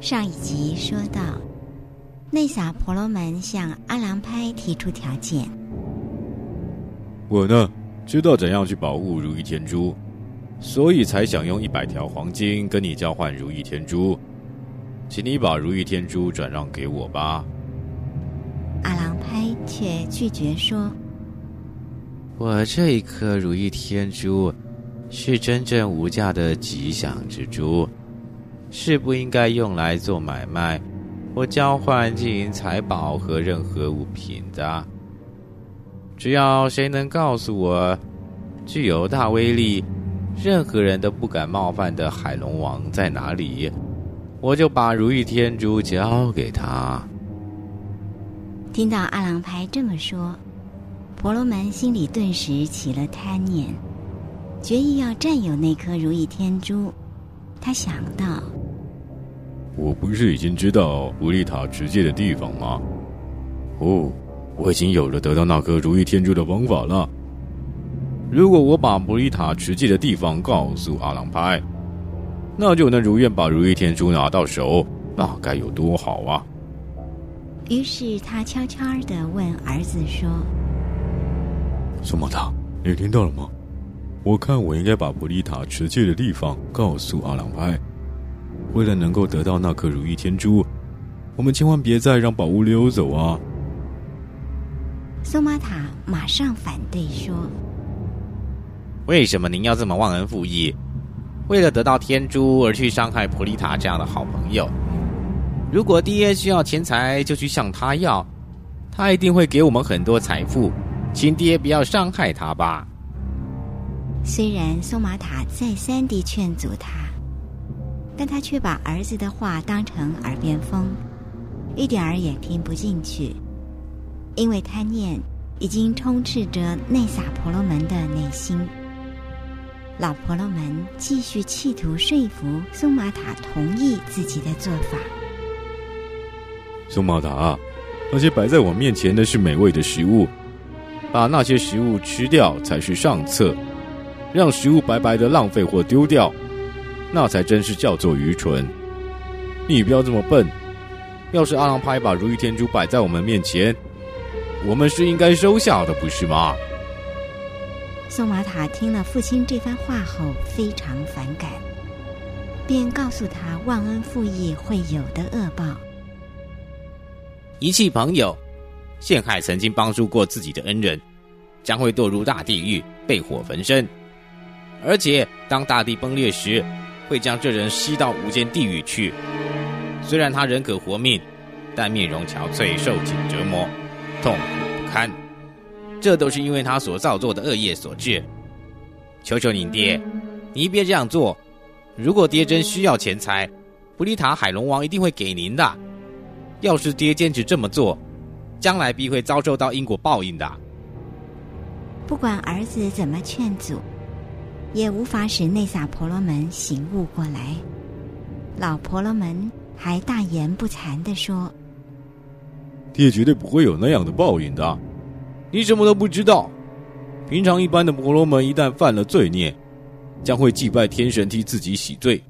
上一集说到，内撒婆罗门向阿郎拍提出条件。我呢，知道怎样去保护如意天珠，所以才想用一百条黄金跟你交换如意天珠，请你把如意天珠转让给我吧。阿郎拍却拒绝说：“我这一颗如意天珠，是真正无价的吉祥之珠，是不应该用来做买卖或交换金银财宝和任何物品的。只要谁能告诉我具有大威力、任何人都不敢冒犯的海龙王在哪里，我就把如意天珠交给他。”听到阿郎拍这么说，婆罗门心里顿时起了贪念，决意要占有那颗如意天珠。他想到：我不是已经知道布利塔持戒的地方吗？哦，我已经有了得到那颗如意天珠的方法了。如果我把布利塔持戒的地方告诉阿郎派，那就能如愿把如意天珠拿到手，那该有多好啊！于是他悄悄的问儿子说：“苏玛塔，你听到了吗？我看我应该把布利塔持戒的地方告诉阿朗拍。为了能够得到那颗如意天珠，我们千万别再让宝物溜走啊！”苏玛塔马上反对说：“为什么您要这么忘恩负义？为了得到天珠而去伤害普利塔这样的好朋友？”如果爹需要钱财，就去向他要，他一定会给我们很多财富，请爹不要伤害他吧。虽然松玛塔再三地劝阻他，但他却把儿子的话当成耳边风，一点儿也听不进去，因为贪念已经充斥着内撒婆罗门的内心。老婆罗门继续企图说服松玛塔同意自己的做法。松玛塔，那些摆在我面前的是美味的食物，把那些食物吃掉才是上策。让食物白白的浪费或丢掉，那才真是叫做愚蠢。你不要这么笨。要是阿郎拍把如意天珠摆在我们面前，我们是应该收下的，不是吗？宋玛塔听了父亲这番话后，非常反感，便告诉他忘恩负义会有的恶报。遗弃朋友，陷害曾经帮助过自己的恩人，将会堕入大地狱，被火焚身。而且，当大地崩裂时，会将这人吸到无间地狱去。虽然他仍可活命，但面容憔悴，受尽折磨，痛苦不堪。这都是因为他所造作的恶业所致。求求您爹，你别这样做。如果爹真需要钱财，布利塔海龙王一定会给您的。要是爹坚持这么做，将来必会遭受到因果报应的。不管儿子怎么劝阻，也无法使内撒婆罗门醒悟过来。老婆罗门还大言不惭的说：“爹绝对不会有那样的报应的，你什么都不知道。平常一般的婆罗门一旦犯了罪孽，将会祭拜天神替自己洗罪。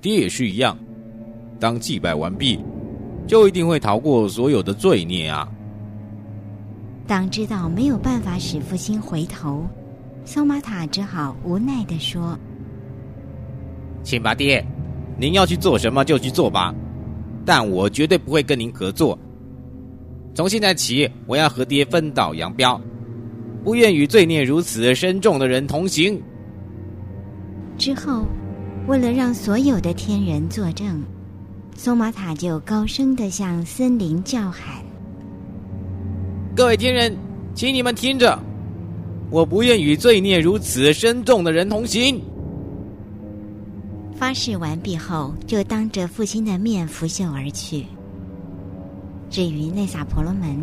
爹也是一样，当祭拜完毕。”就一定会逃过所有的罪孽啊！当知道没有办法使父亲回头，松玛塔只好无奈地说：“请吧，爹，您要去做什么就去做吧，但我绝对不会跟您合作。从现在起，我要和爹分道扬镳，不愿与罪孽如此深重的人同行。”之后，为了让所有的天人作证。松玛塔就高声的向森林叫喊：“各位天人，请你们听着，我不愿与罪孽如此深重的人同行。”发誓完毕后，就当着父亲的面拂袖而去。至于内萨婆罗门，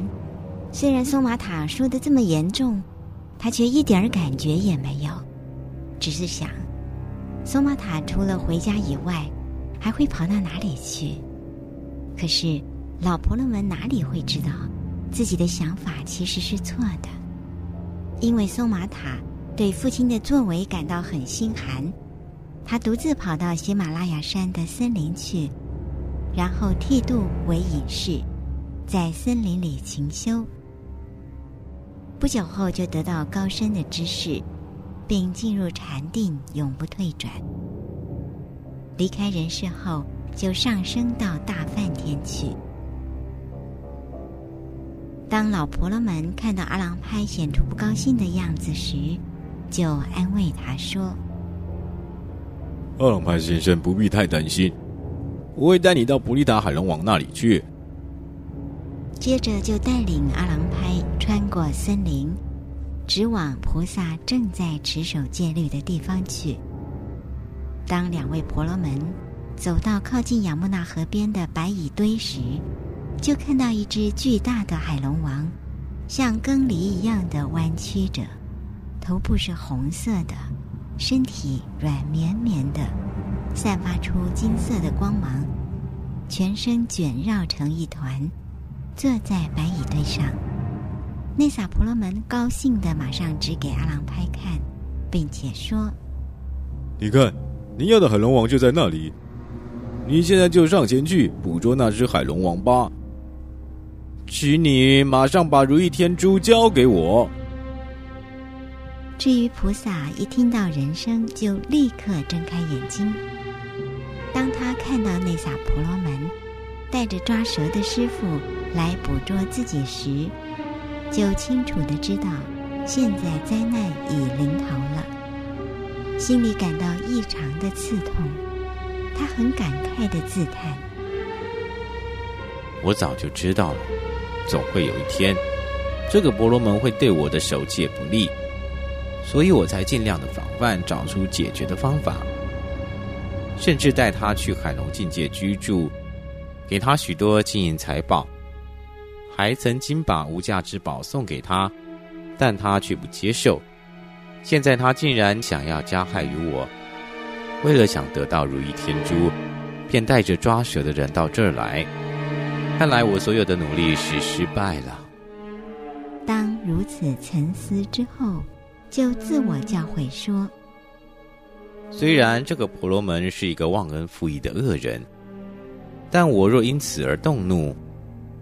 虽然松玛塔说的这么严重，他却一点感觉也没有，只是想，松玛塔除了回家以外。还会跑到哪里去？可是老婆罗门哪里会知道，自己的想法其实是错的？因为松玛塔对父亲的作为感到很心寒，他独自跑到喜马拉雅山的森林去，然后剃度为隐士，在森林里勤修。不久后就得到高深的知识，并进入禅定，永不退转。离开人世后，就上升到大梵天去。当老婆罗门看到阿郎拍显出不高兴的样子时，就安慰他说：“阿郎拍先生不必太担心，我会带你到普利达海龙王那里去。”接着就带领阿郎拍穿过森林，直往菩萨正在持守戒律的地方去。当两位婆罗门走到靠近雅木纳河边的白蚁堆时，就看到一只巨大的海龙王，像耕犁一样的弯曲着，头部是红色的，身体软绵绵的，散发出金色的光芒，全身卷绕成一团，坐在白蚁堆上。内萨婆罗门高兴的马上指给阿郎拍看，并且说：“你看，你要的海龙王就在那里，你现在就上前去捕捉那只海龙王吧。”请你马上把如意天珠交给我。至于菩萨，一听到人声就立刻睁开眼睛。当他看到那萨婆罗门带着抓蛇的师傅来捕捉自己时，就清楚的知道现在灾难已临头了，心里感到异常的刺痛。他很感慨的自叹：“我早就知道了。”总会有一天，这个婆罗门会对我的守戒不利，所以我才尽量的防范，找出解决的方法，甚至带他去海龙境界居住，给他许多金银财宝，还曾经把无价之宝送给他，但他却不接受。现在他竟然想要加害于我，为了想得到如意天珠，便带着抓蛇的人到这儿来。看来我所有的努力是失败了。当如此沉思之后，就自我教诲说：“虽然这个婆罗门是一个忘恩负义的恶人，但我若因此而动怒，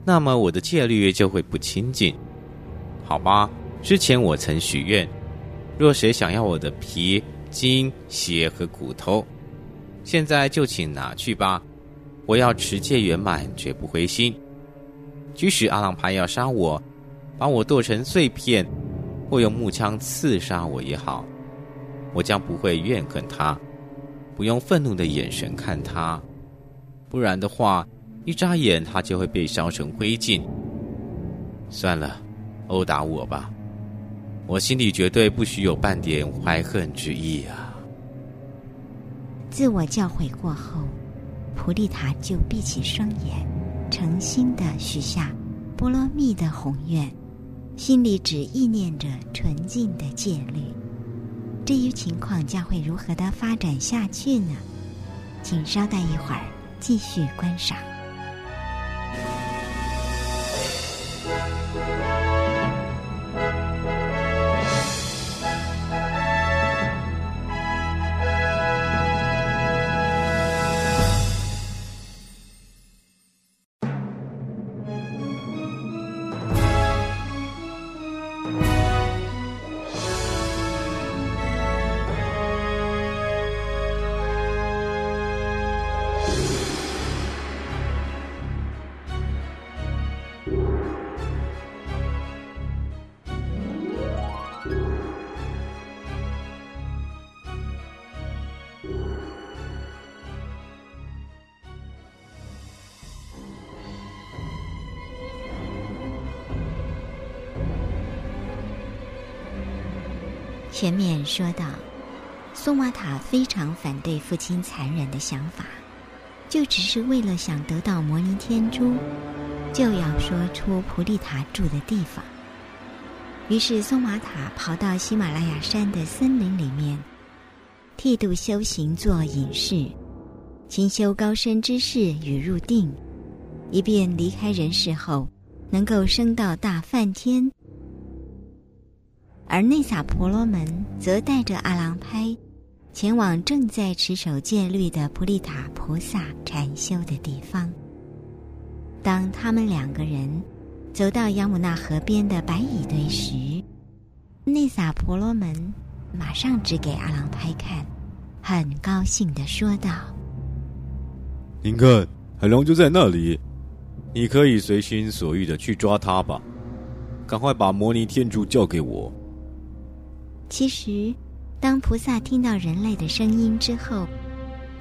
那么我的戒律就会不清净。好吧，之前我曾许愿，若谁想要我的皮、筋、血和骨头，现在就请拿去吧。”我要持戒圆满，绝不灰心。即使阿朗牌要杀我，把我剁成碎片，或用木枪刺杀我也好，我将不会怨恨他，不用愤怒的眼神看他。不然的话，一眨眼他就会被烧成灰烬。算了，殴打我吧，我心里绝对不许有半点怀恨之意啊！自我教诲过后。菩提塔就闭起双眼，诚心的许下波罗蜜的宏愿，心里只意念着纯净的戒律。至于情况将会如何的发展下去呢？请稍待一会儿，继续观赏。前面说到，苏玛塔非常反对父亲残忍的想法，就只是为了想得到摩尼天珠，就要说出菩提塔住的地方。于是松玛塔跑到喜马拉雅山的森林里面，剃度修行做隐士，勤修高深之事与入定，以便离开人世后，能够升到大梵天。而内萨婆罗门则带着阿郎拍，前往正在持守戒律的普利塔菩萨禅修的地方。当他们两个人走到雅姆纳河边的白蚁堆时，内萨婆罗门马上指给阿郎拍看，很高兴的说道：“您看，海龙就在那里，你可以随心所欲的去抓它吧。赶快把摩尼天珠交给我。”其实，当菩萨听到人类的声音之后，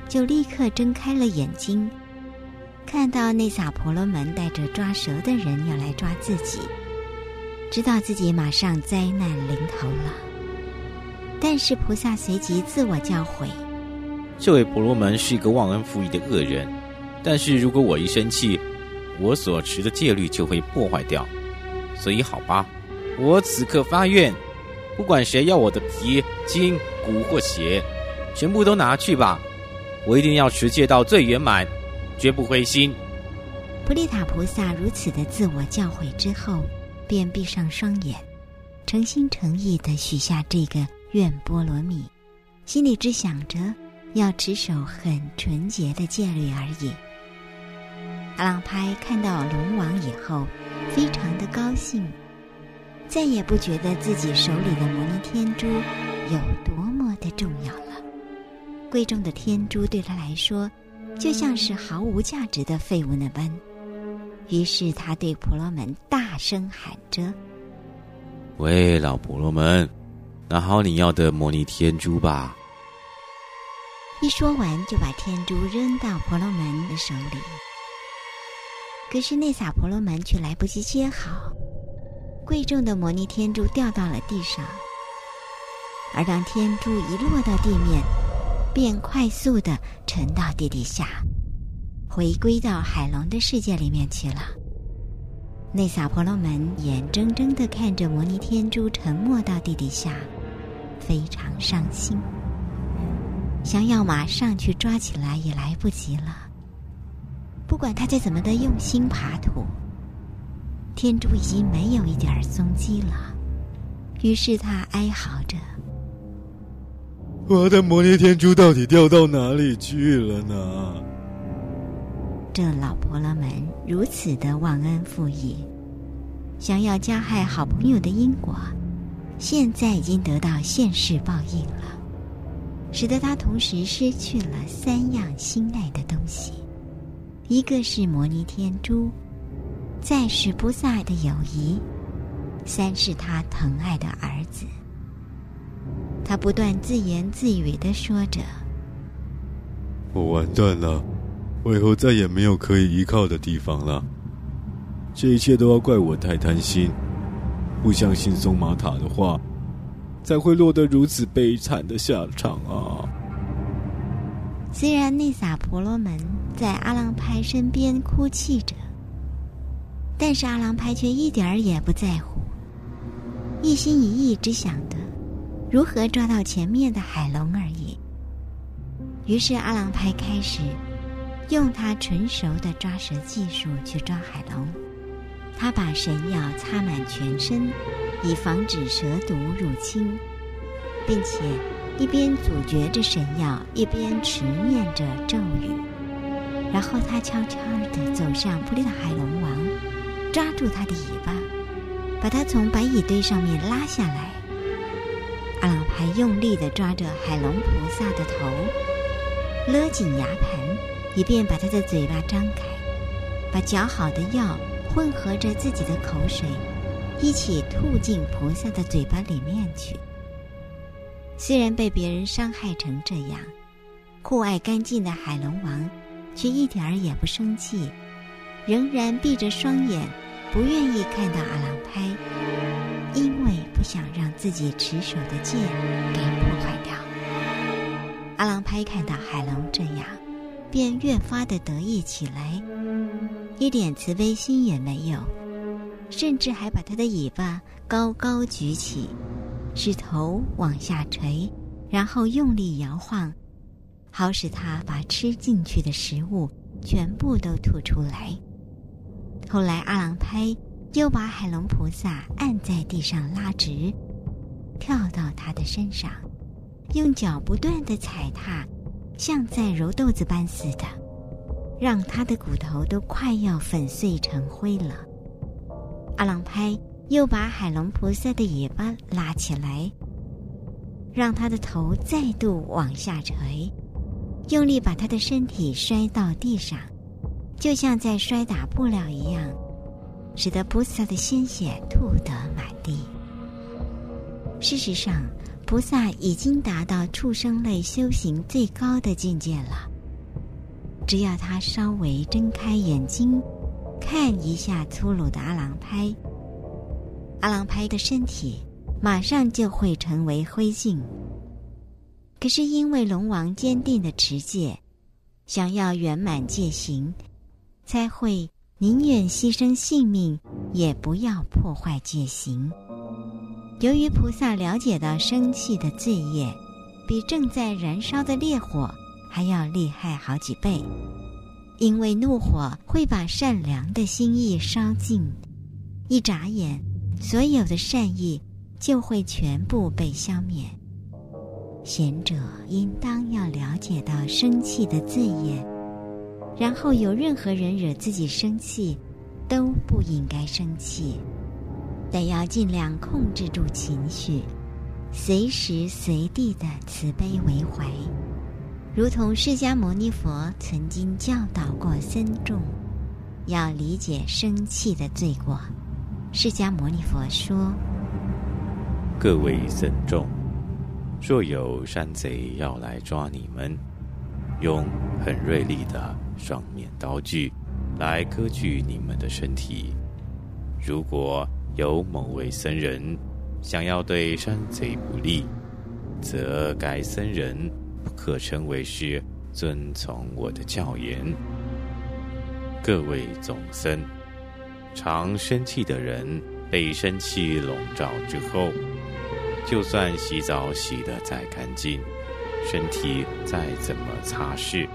就立刻睁开了眼睛，看到那撒婆罗门带着抓蛇的人要来抓自己，知道自己马上灾难临头了。但是菩萨随即自我教诲：这位婆罗门是一个忘恩负义的恶人，但是如果我一生气，我所持的戒律就会破坏掉。所以好吧，我此刻发愿。不管谁要我的皮、筋、骨或血，全部都拿去吧！我一定要持戒到最圆满，绝不灰心。普利塔菩萨如此的自我教诲之后，便闭上双眼，诚心诚意的许下这个愿波罗蜜，心里只想着要持守很纯洁的戒律而已。阿朗拍看到龙王以后，非常的高兴。再也不觉得自己手里的摩尼天珠有多么的重要了。贵重的天珠对他来说，就像是毫无价值的废物那般。于是他对婆罗门大声喊着：“喂，老婆罗门，拿好你要的摩尼天珠吧！”一说完，就把天珠扔到婆罗门的手里。可是内萨婆罗门却来不及接好。贵重的摩尼天珠掉到了地上，而当天珠一落到地面，便快速的沉到地底下，回归到海龙的世界里面去了。内萨婆罗门眼睁睁的看着摩尼天珠沉没到地底下，非常伤心，想要马上去抓起来也来不及了。不管他再怎么的用心爬土。天珠已经没有一点踪迹了，于是他哀嚎着：“我的摩尼天珠到底掉到哪里去了呢？”这老婆罗门如此的忘恩负义，想要加害好朋友的因果，现在已经得到现世报应了，使得他同时失去了三样心爱的东西，一个是摩尼天珠。再是菩萨的友谊，三是他疼爱的儿子。他不断自言自语的说着：“我完蛋了，我以后再也没有可以依靠的地方了。这一切都要怪我太贪心，不相信松马塔的话，才会落得如此悲惨的下场啊！”虽然内萨婆罗门在阿浪派身边哭泣着。但是阿郎拍却一点儿也不在乎，一心一意只想着如何抓到前面的海龙而已。于是阿郎拍开始用他纯熟的抓蛇技术去抓海龙。他把神药擦满全身，以防止蛇毒入侵，并且一边咀嚼着神药，一边持念着咒语。然后他悄悄地走向普利塔海龙王。抓住他的尾巴，把他从白蚁堆上面拉下来。阿朗还用力的抓着海龙菩萨的头，勒紧牙盘，以便把他的嘴巴张开，把嚼好的药混合着自己的口水，一起吐进菩萨的嘴巴里面去。虽然被别人伤害成这样，酷爱干净的海龙王却一点儿也不生气，仍然闭着双眼。不愿意看到阿郎拍，因为不想让自己持守的剑给破坏掉。阿郎拍看到海龙这样，便越发的得意起来，一点慈悲心也没有，甚至还把他的尾巴高高举起，使头往下垂，然后用力摇晃，好使他把吃进去的食物全部都吐出来。后来，阿郎拍又把海龙菩萨按在地上拉直，跳到他的身上，用脚不断的踩踏，像在揉豆子般似的。让他的骨头都快要粉碎成灰了。阿郎拍又把海龙菩萨的尾巴拉起来，让他的头再度往下垂，用力把他的身体摔到地上，就像在摔打布料一样，使得菩萨的鲜血吐得满地。事实上，菩萨已经达到畜生类修行最高的境界了。只要他稍微睁开眼睛，看一下粗鲁的阿郎拍，阿郎拍的身体马上就会成为灰烬。可是因为龙王坚定的持戒，想要圆满戒行，才会宁愿牺牲性命，也不要破坏戒行。由于菩萨了解到生气的罪业，比正在燃烧的烈火还要厉害好几倍，因为怒火会把善良的心意烧尽，一眨眼，所有的善意就会全部被消灭。贤者应当要了解到生气的罪业，然后有任何人惹自己生气，都不应该生气。得要尽量控制住情绪，随时随地的慈悲为怀，如同释迦牟尼佛曾经教导过僧众，要理解生气的罪过。释迦牟尼佛说：“各位僧众，若有山贼要来抓你们，用很锐利的双面刀具来割据你们的身体，如果。”有某位僧人想要对山贼不利，则该僧人不可称为是遵从我的教言。各位总僧，常生气的人被生气笼罩之后，就算洗澡洗得再干净，身体再怎么擦拭，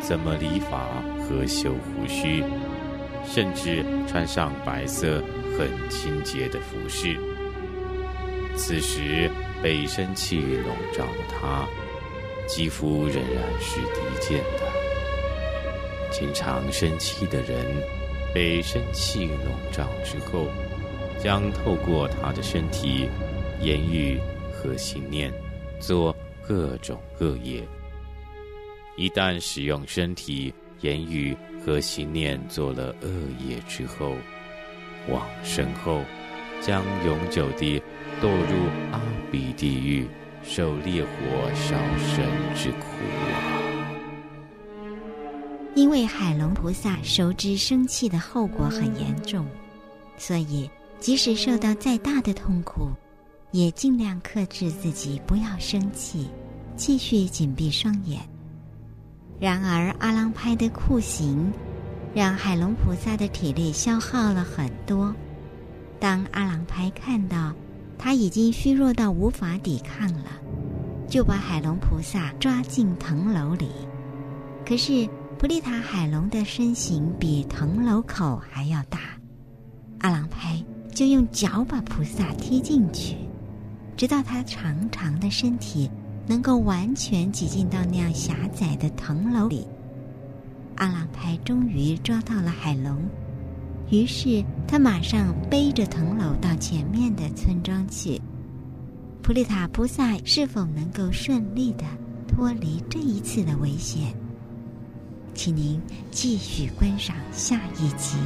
怎么理发和修胡须，甚至穿上白色。很清洁的服饰。此时被生气笼罩的他，肌肤仍然是低贱的。经常生气的人，被生气笼罩之后，将透过他的身体、言语和信念，做各种恶业。一旦使用身体、言语和心念做了恶业之后，往生后，将永久地堕入阿鼻地狱，受烈火烧身之苦啊！因为海龙菩萨熟知生气的后果很严重，所以即使受到再大的痛苦，也尽量克制自己不要生气，继续紧闭双眼。然而阿郎拍的酷刑。让海龙菩萨的体力消耗了很多。当阿郎拍看到他已经虚弱到无法抵抗了，就把海龙菩萨抓进藤楼里。可是普利塔海龙的身形比藤楼口还要大，阿郎拍就用脚把菩萨踢进去，直到他长长的身体能够完全挤进到那样狭窄的藤楼里。阿郎拍终于抓到了海龙，于是他马上背着藤篓到前面的村庄去。普利塔菩萨是否能够顺利的脱离这一次的危险？请您继续观赏下一集。